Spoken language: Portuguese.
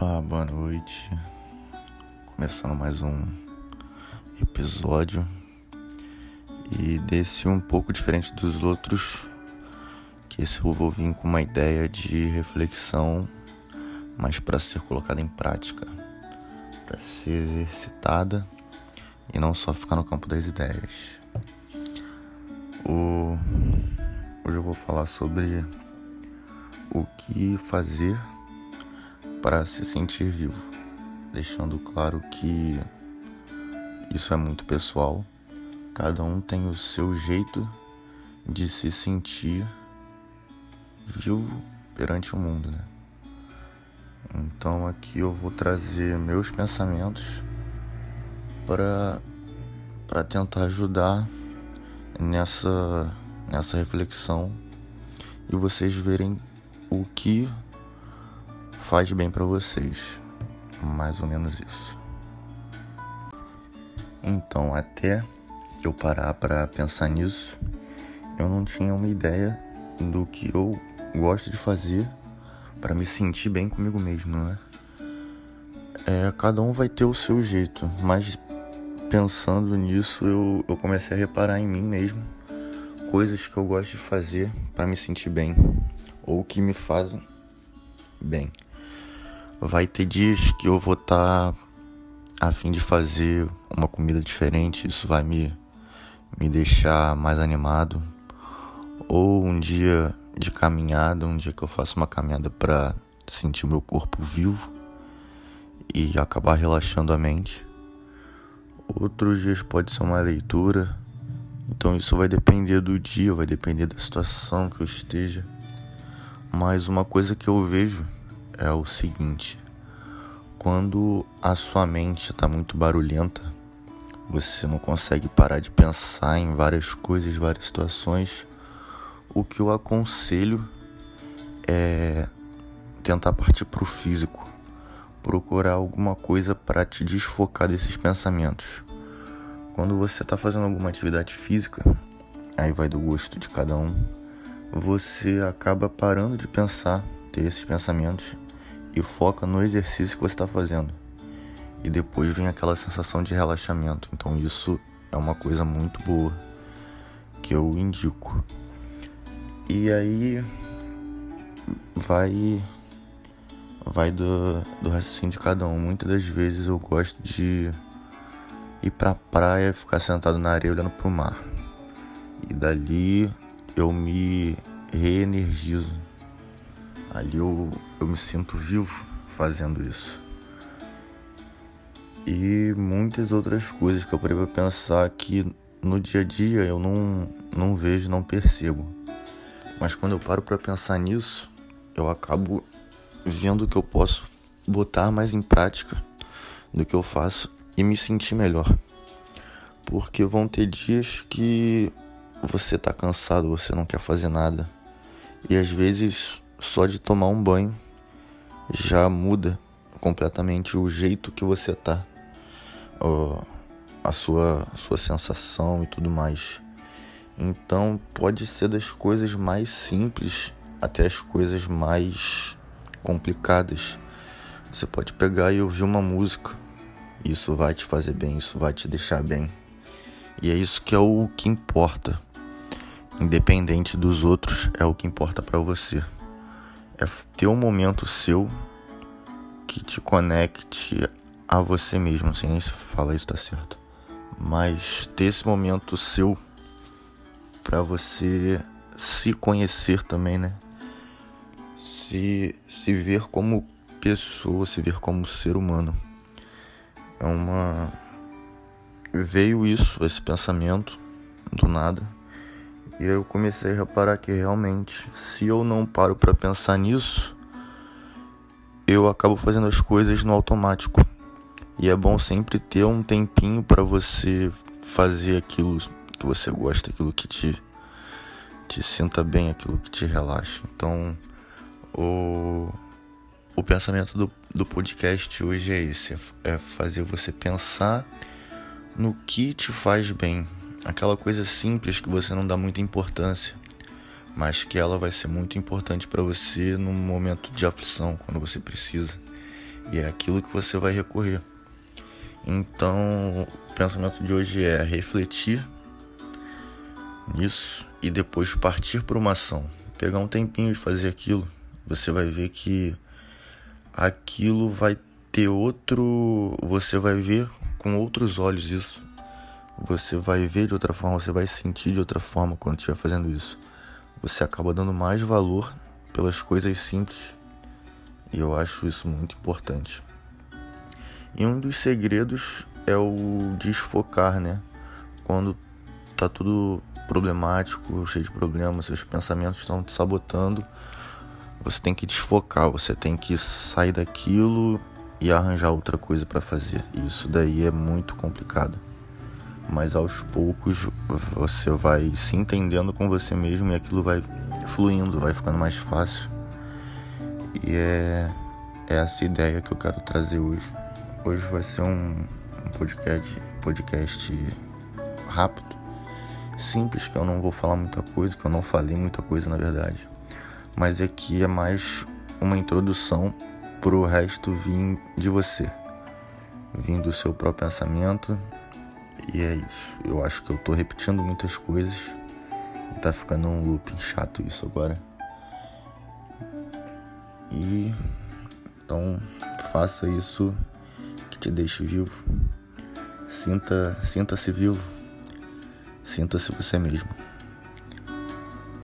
Opa, boa noite. Começando mais um episódio. E desse um pouco diferente dos outros, que esse eu vou vir com uma ideia de reflexão, mas para ser colocada em prática, para ser exercitada e não só ficar no campo das ideias. O... Hoje eu vou falar sobre o que fazer para se sentir vivo, deixando claro que isso é muito pessoal. Cada um tem o seu jeito de se sentir vivo perante o mundo, né? Então aqui eu vou trazer meus pensamentos para para tentar ajudar nessa nessa reflexão e vocês verem o que faz bem para vocês. Mais ou menos isso. Então, até eu parar para pensar nisso, eu não tinha uma ideia do que eu gosto de fazer para me sentir bem comigo mesmo, né? É, cada um vai ter o seu jeito, mas pensando nisso, eu, eu comecei a reparar em mim mesmo coisas que eu gosto de fazer para me sentir bem ou que me fazem bem. Vai ter dias que eu vou estar tá a fim de fazer uma comida diferente, isso vai me, me deixar mais animado. Ou um dia de caminhada, um dia que eu faço uma caminhada para sentir meu corpo vivo e acabar relaxando a mente. Outros dias pode ser uma leitura. Então isso vai depender do dia, vai depender da situação que eu esteja. Mas uma coisa que eu vejo é o seguinte: quando a sua mente está muito barulhenta, você não consegue parar de pensar em várias coisas, várias situações. O que eu aconselho é tentar partir para o físico, procurar alguma coisa para te desfocar desses pensamentos. Quando você está fazendo alguma atividade física, aí vai do gosto de cada um, você acaba parando de pensar, ter esses pensamentos e foca no exercício que você está fazendo. E depois vem aquela sensação de relaxamento. Então isso é uma coisa muito boa que eu indico. E aí vai vai do, do raciocínio de cada um. Muitas das vezes eu gosto de ir pra praia, ficar sentado na areia olhando pro mar. E dali eu me reenergizo Ali eu, eu me sinto vivo fazendo isso. E muitas outras coisas que eu parei pra pensar que no dia a dia eu não, não vejo, não percebo. Mas quando eu paro para pensar nisso, eu acabo vendo que eu posso botar mais em prática do que eu faço e me sentir melhor. Porque vão ter dias que você tá cansado, você não quer fazer nada. E às vezes só de tomar um banho já muda completamente o jeito que você tá, a sua, a sua sensação e tudo mais. Então pode ser das coisas mais simples até as coisas mais complicadas. Você pode pegar e ouvir uma música. Isso vai te fazer bem, isso vai te deixar bem. E é isso que é o que importa. Independente dos outros, é o que importa para você é ter um momento seu que te conecte a você mesmo. Sem nem falar isso tá certo. Mas ter esse momento seu para você se conhecer também, né? Se, se ver como pessoa, se ver como ser humano. É uma. Veio isso, esse pensamento, do nada e eu comecei a reparar que realmente, se eu não paro para pensar nisso, eu acabo fazendo as coisas no automático. E é bom sempre ter um tempinho para você fazer aquilo que você gosta, aquilo que te te sinta bem, aquilo que te relaxa. Então, o o pensamento do, do podcast hoje é esse: é, é fazer você pensar no que te faz bem, aquela coisa simples que você não dá muita importância, mas que ela vai ser muito importante para você num momento de aflição, quando você precisa. E é aquilo que você vai recorrer. Então, o pensamento de hoje é refletir nisso e depois partir para uma ação. Pegar um tempinho de fazer aquilo, você vai ver que aquilo vai ter outro. Você vai ver com outros olhos isso. Você vai ver de outra forma, você vai sentir de outra forma quando estiver fazendo isso. Você acaba dando mais valor pelas coisas simples. E eu acho isso muito importante. E um dos segredos é o desfocar, né? Quando tá tudo problemático, cheio de problemas, seus pensamentos estão te sabotando, você tem que desfocar, você tem que sair daquilo e arranjar outra coisa para fazer. Isso daí é muito complicado. Mas aos poucos você vai se entendendo com você mesmo e aquilo vai fluindo, vai ficando mais fácil. E é, é essa ideia que eu quero trazer hoje. Hoje vai ser um, um podcast, podcast rápido, simples, que eu não vou falar muita coisa, que eu não falei muita coisa na verdade. Mas aqui é mais uma introdução pro resto vir de você, vir do seu próprio pensamento. E é isso. Eu acho que eu tô repetindo muitas coisas e tá ficando um looping chato isso agora. E então faça isso que te deixe vivo. Sinta, sinta-se vivo. Sinta-se você mesmo.